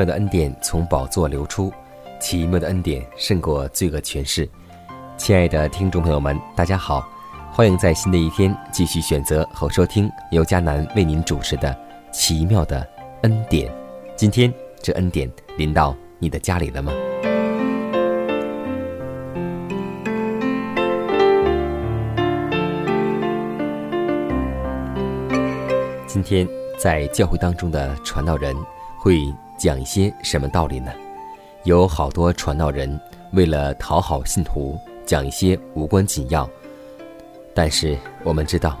妙的恩典从宝座流出，奇妙的恩典胜过罪恶权势。亲爱的听众朋友们，大家好，欢迎在新的一天继续选择和收听由迦南为您主持的《奇妙的恩典》。今天这恩典临到你的家里了吗？今天在教会当中的传道人会。讲一些什么道理呢？有好多传道人为了讨好信徒，讲一些无关紧要。但是我们知道，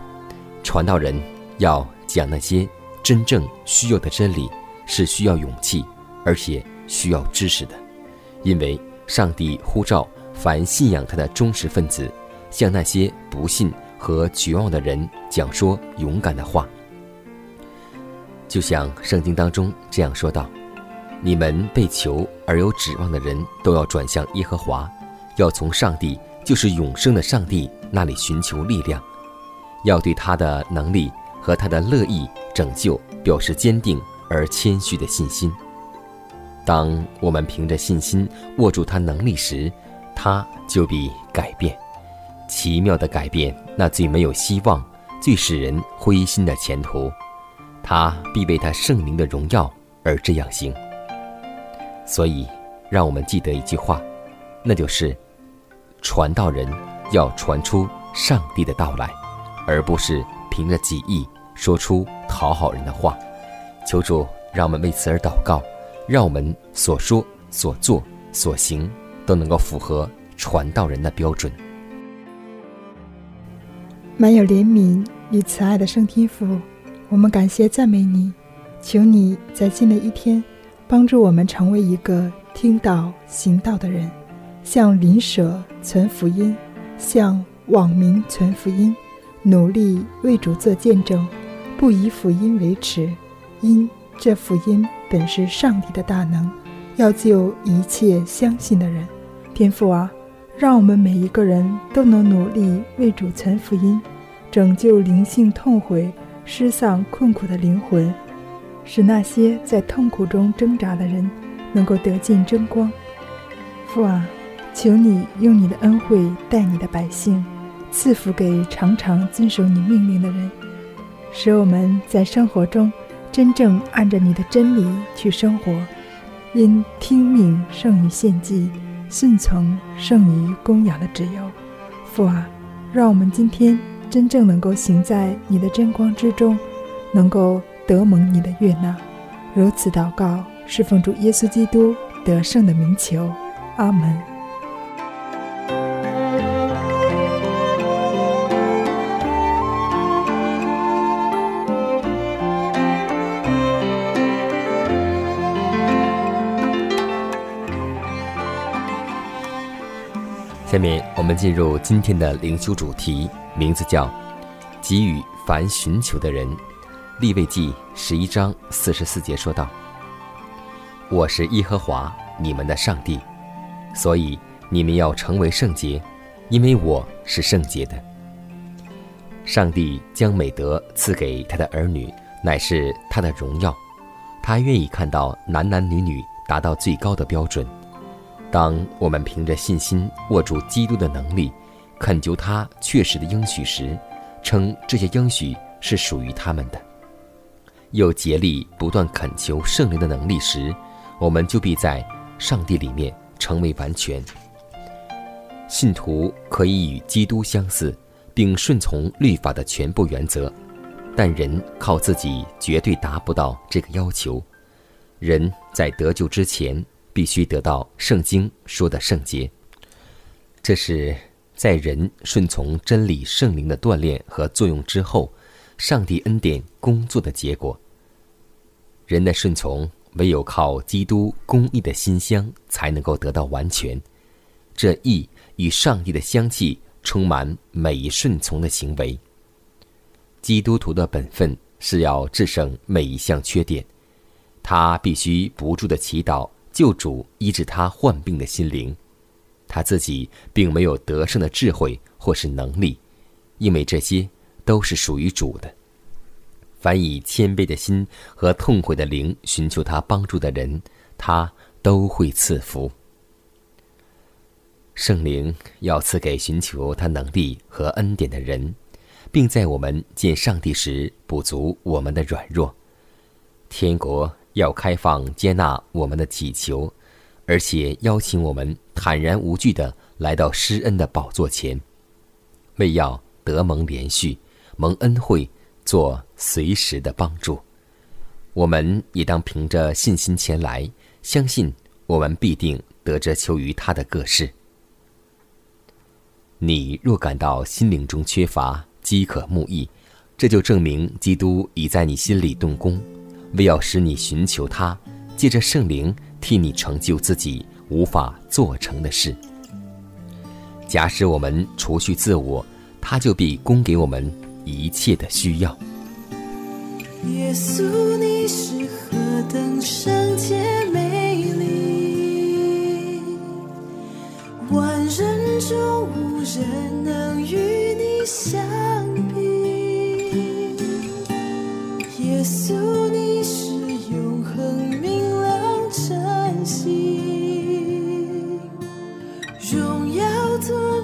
传道人要讲那些真正需要的真理，是需要勇气，而且需要知识的。因为上帝呼召凡信仰他的忠实分子，向那些不信和绝望的人讲说勇敢的话。就像圣经当中这样说道。你们被求而有指望的人都要转向耶和华，要从上帝，就是永生的上帝那里寻求力量，要对他的能力和他的乐意拯救表示坚定而谦虚的信心。当我们凭着信心握住他能力时，他就必改变，奇妙的改变那最没有希望、最使人灰心的前途，他必为他圣名的荣耀而这样行。所以，让我们记得一句话，那就是：传道人要传出上帝的到来，而不是凭着己意说出讨好人的话。求主让我们为此而祷告，让我们所说、所做、所行都能够符合传道人的标准。满有怜悯与慈爱的圣天父，我们感谢赞美你，求你在新的一天。帮助我们成为一个听道行道的人，向邻舍传福音，向网民传福音，努力为主做见证，不以福音为耻，因这福音本是上帝的大能，要救一切相信的人。天父啊，让我们每一个人都能努力为主传福音，拯救灵性痛悔、失丧困苦的灵魂。使那些在痛苦中挣扎的人能够得尽真光。父啊，求你用你的恩惠待你的百姓，赐福给常常遵守你命令的人，使我们在生活中真正按着你的真理去生活。因听命胜于献祭，顺从胜于供养的旨由。父啊，让我们今天真正能够行在你的真光之中，能够。得蒙你的悦纳，如此祷告，是奉主耶稣基督得胜的名求，阿门。下面我们进入今天的灵修主题，名字叫“给予凡寻求的人”。立位记十一章四十四节说道：“我是耶和华你们的上帝，所以你们要成为圣洁，因为我是圣洁的。”上帝将美德赐给他的儿女，乃是他的荣耀。他愿意看到男男女女达到最高的标准。当我们凭着信心握住基督的能力，恳求他确实的应许时，称这些应许是属于他们的；又竭力不断恳求圣灵的能力时，我们就必在上帝里面成为完全。信徒可以与基督相似，并顺从律法的全部原则，但人靠自己绝对达不到这个要求。人在得救之前。必须得到圣经说的圣洁，这是在人顺从真理圣灵的锻炼和作用之后，上帝恩典工作的结果。人的顺从唯有靠基督公义的馨香才能够得到完全，这义与上帝的香气充满每一顺从的行为。基督徒的本分是要制胜每一项缺点，他必须不住的祈祷。救主医治他患病的心灵，他自己并没有得胜的智慧或是能力，因为这些都是属于主的。凡以谦卑的心和痛悔的灵寻求他帮助的人，他都会赐福。圣灵要赐给寻求他能力和恩典的人，并在我们见上帝时补足我们的软弱。天国。要开放接纳我们的祈求，而且邀请我们坦然无惧的来到施恩的宝座前，为要得蒙连续、蒙恩惠，做随时的帮助。我们也当凭着信心前来，相信我们必定得着求于他的各事。你若感到心灵中缺乏、饥渴慕义，这就证明基督已在你心里动工。为要使你寻求他，借着圣灵替你成就自己无法做成的事。假使我们除去自我，他就必供给我们一切的需要，耶稣你是何等圣洁美丽。万人中无人能与你相比。耶稣你是永恒明朗晨星。荣耀多。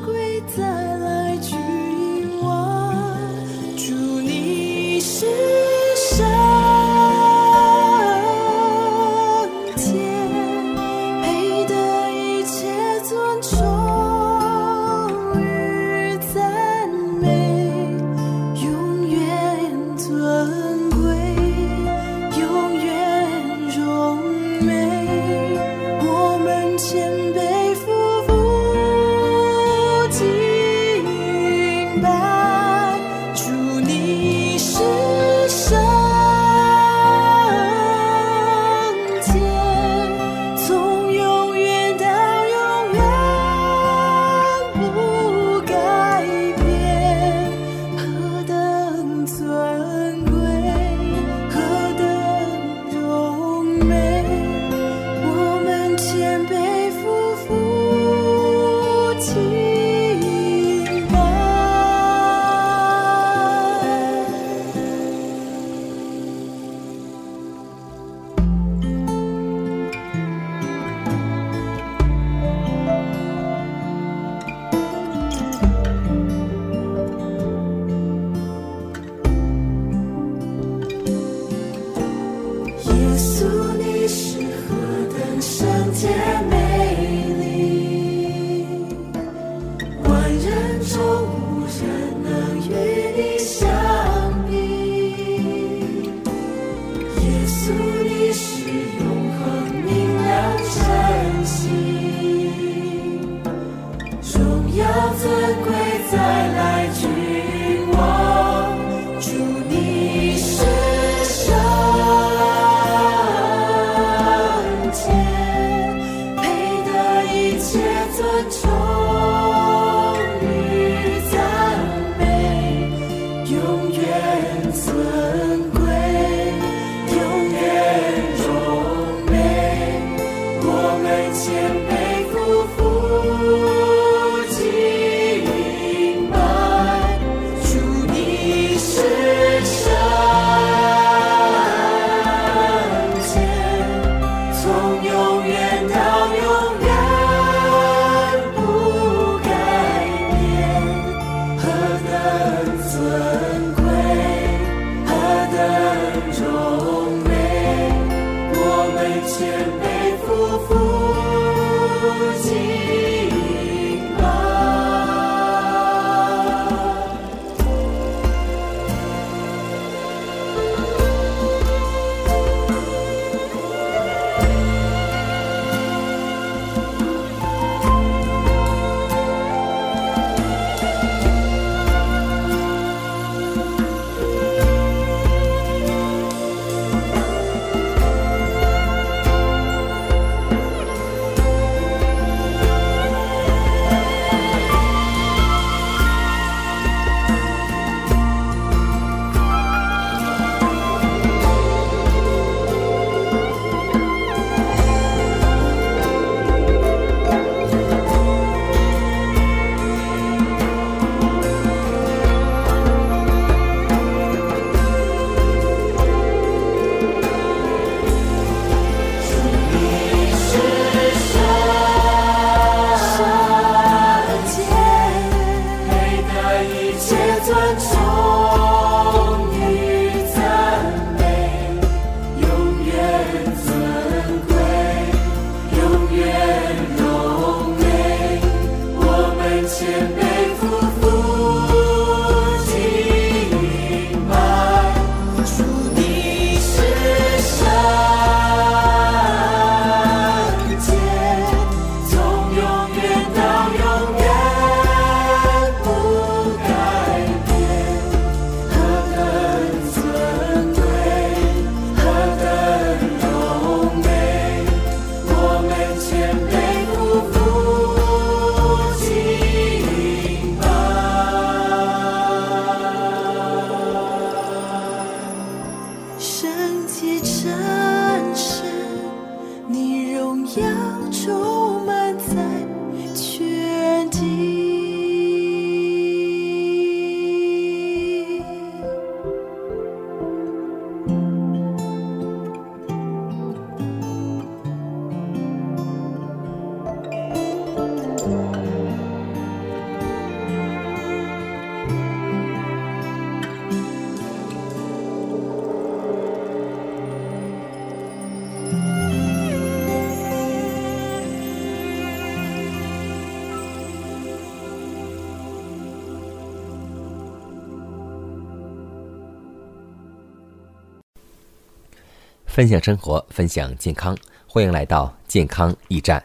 分享生活，分享健康，欢迎来到健康驿站。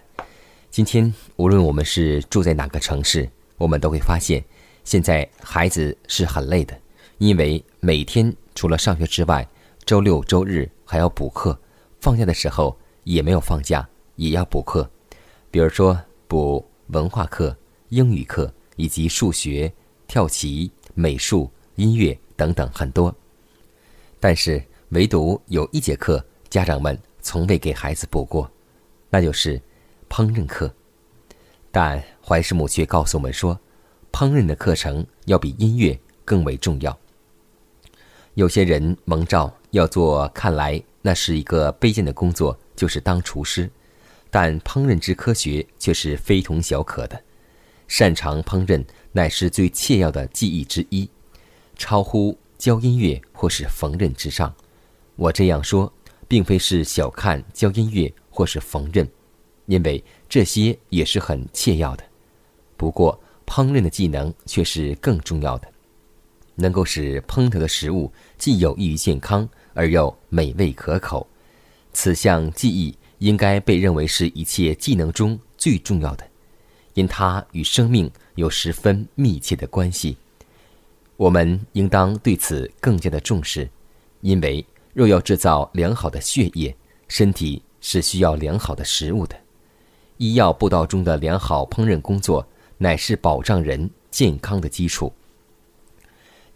今天，无论我们是住在哪个城市，我们都会发现，现在孩子是很累的，因为每天除了上学之外，周六周日还要补课，放假的时候也没有放假，也要补课。比如说补文化课、英语课以及数学、跳棋、美术、音乐等等很多，但是。唯独有一节课，家长们从未给孩子补过，那就是烹饪课。但怀师母却告诉我们说，烹饪的课程要比音乐更为重要。有些人蒙召要做，看来那是一个卑贱的工作，就是当厨师。但烹饪之科学却是非同小可的，擅长烹饪乃是最切要的技艺之一，超乎教音乐或是缝纫之上。我这样说，并非是小看教音乐或是缝纫，因为这些也是很切要的。不过，烹饪的技能却是更重要的，能够使烹调的食物既有益于健康，而又美味可口。此项技艺应该被认为是一切技能中最重要的，因它与生命有十分密切的关系。我们应当对此更加的重视，因为。若要制造良好的血液，身体是需要良好的食物的。医药步道中的良好烹饪工作，乃是保障人健康的基础。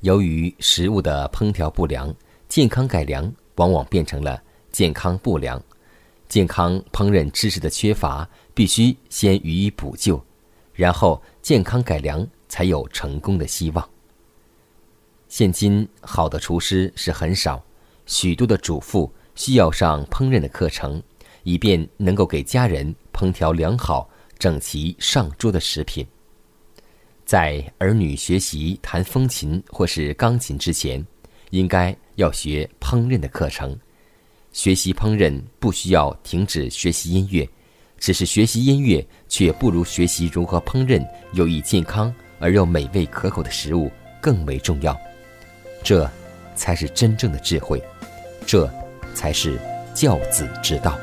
由于食物的烹调不良，健康改良往往变成了健康不良。健康烹饪知识的缺乏，必须先予以补救，然后健康改良才有成功的希望。现今好的厨师是很少。许多的主妇需要上烹饪的课程以便能够给家人烹调良好整齐上桌的食品。在儿女学习弹风琴或是钢琴之前应该要学烹饪的课程。学习烹饪不需要停止学习音乐只是学习音乐却不如学习如何烹饪有益健康而又美味可口的食物更为重要。这才是真正的智慧。这才是教子之道。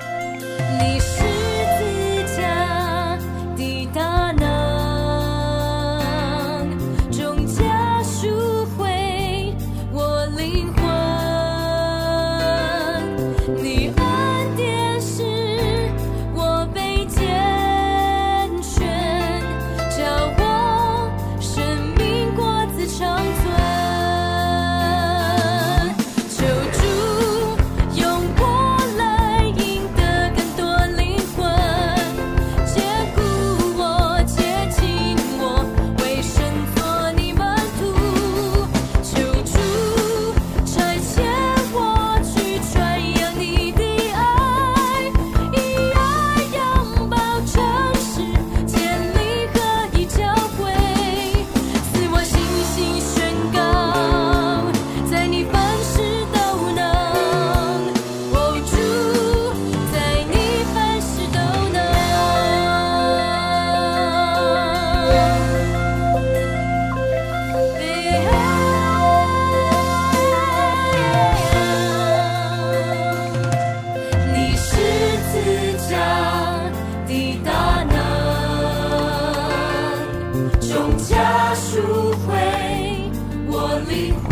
赎回我灵魂。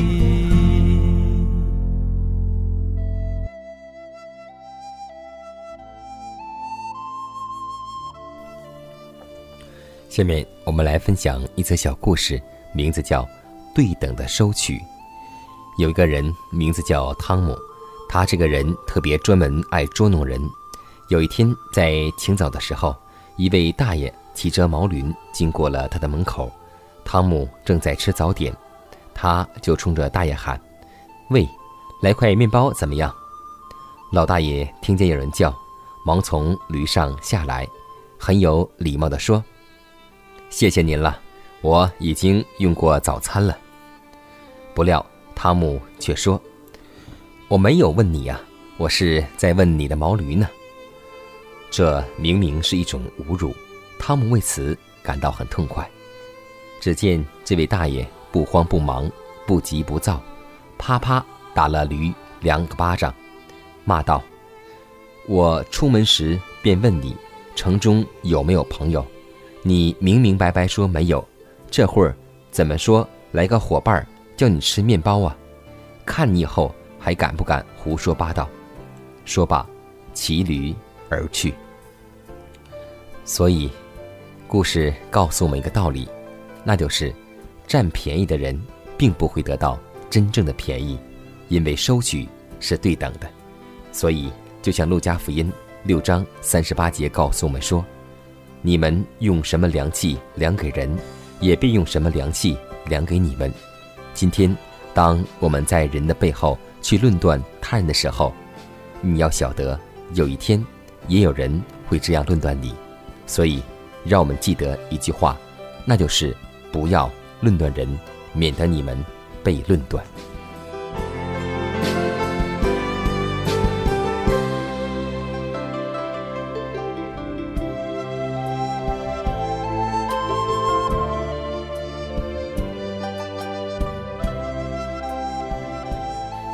下面我们来分享一则小故事名字叫对等的收取。有一个人名字叫汤姆他这个人特别专门爱捉弄人。有一天在清早的时候一位大爷骑着毛驴经过了他的门口汤姆正在吃早点他就冲着大爷喊喂来块面包怎么样？老大爷听见有人叫忙从驴上下来很有礼貌地说谢谢您了，我已经用过早餐了。”不料。汤姆却说：“我没有问你呀，我是在问你的毛驴呢。”这明明是一种侮辱，汤姆为此感到很痛快。只见这位大爷不慌不忙、不急不躁，啪啪打了驴两个巴掌，骂道：“我出门时便问你城中有没有朋友，你明明白白说没有，这会儿怎么说来个伙伴？”叫你吃面包啊！看你以后还敢不敢胡说八道！说罢，骑驴而去。所以，故事告诉我们一个道理，那就是占便宜的人并不会得到真正的便宜，因为收取是对等的。所以，就像路加福音六章三十八节告诉我们说：“你们用什么量器量给人，也必用什么量器量给你们。”今天，当我们在人的背后去论断他人的时候，你要晓得，有一天也有人会这样论断你。所以，让我们记得一句话，那就是不要论断人，免得你们被论断。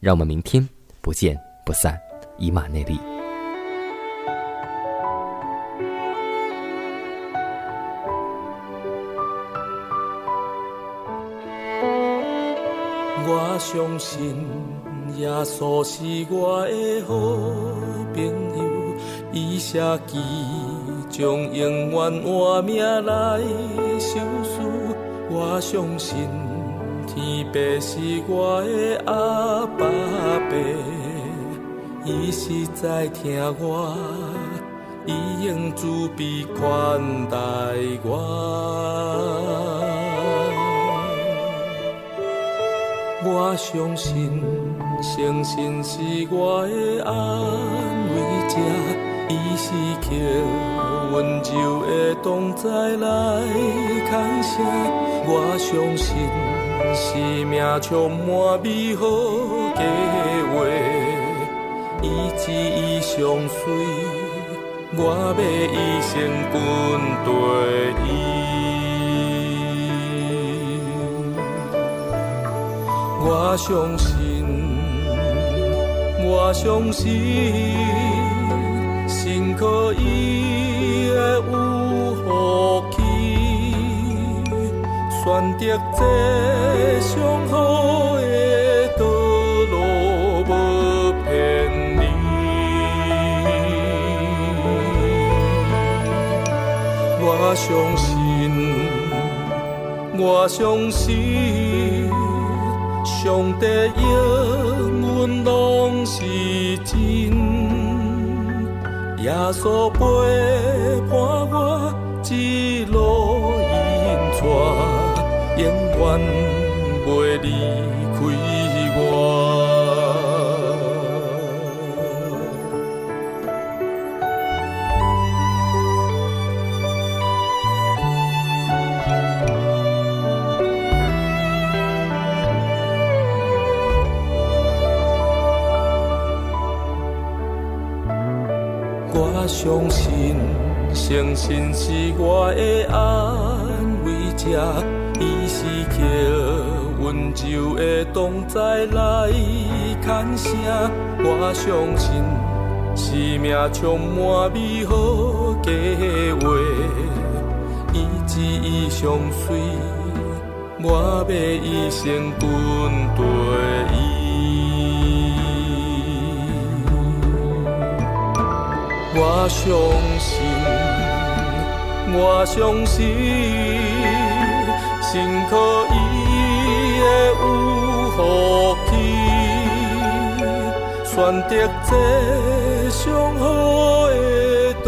让我们明天不见不散，以马内利。我相信耶稣是我的好朋友，伊写记将永远活命来受死。我相信。天父是我的阿爸爸，伊是在听我，伊用慈悲款待我。我相信，相信是我的安慰者，伊是靠温柔的同在来扛声。我相信。生命充满美好计划，以至伊相随，我要一生跟对伊。我相信，我相信，心可以的有福气。选择这上好的道路，无骗你。我相信，我相信，上帝永远拢是真。耶稣陪伴我一路引带。永远袂离开我。我相信，相信是我的安慰者。伊是捡温柔的同在来牵声，我相信生命充满美好计划，伊一伊相随，我要一生跟对伊。我相信，我相信，心靠伊的有福气，选择这上好的道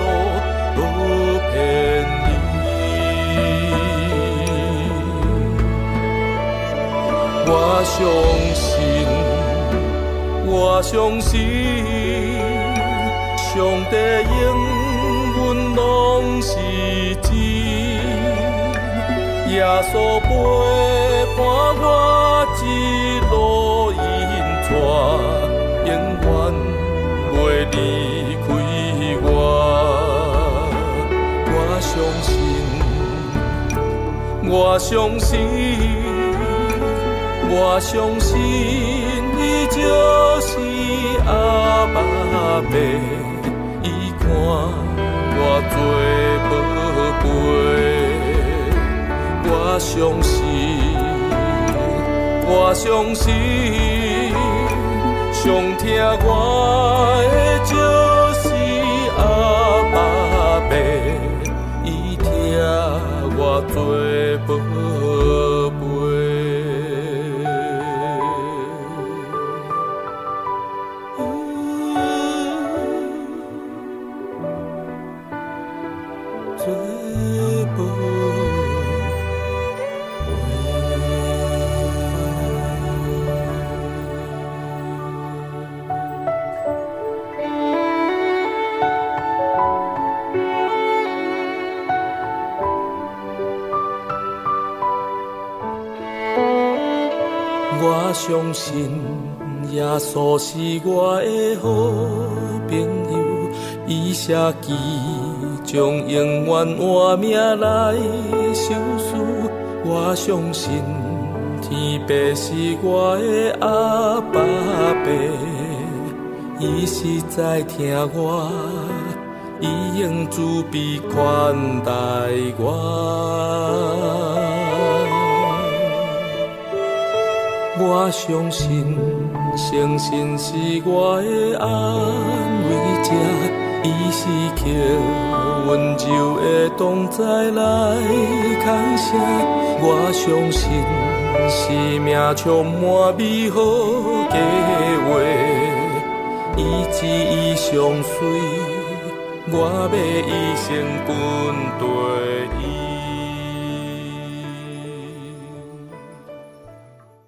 路，不偏离。我相信，我相信。上帝应允拢是真，耶稣陪伴我一路引带，永远袂离开我。我相信，我相信，我相信，你就是阿爸爸。我做宝贝，我相信，我相信，上疼我的信耶稣是我的好朋友，伊舍己将永远换命来受死。我相信天父是我的阿爸爸，伊实在听我，伊用慈悲款待我。我相信，相信是我的安慰者，伊是靠温柔的同在来牵声。我相信，生命充满美好计划，伊一伊相随，我要一生跟对伊。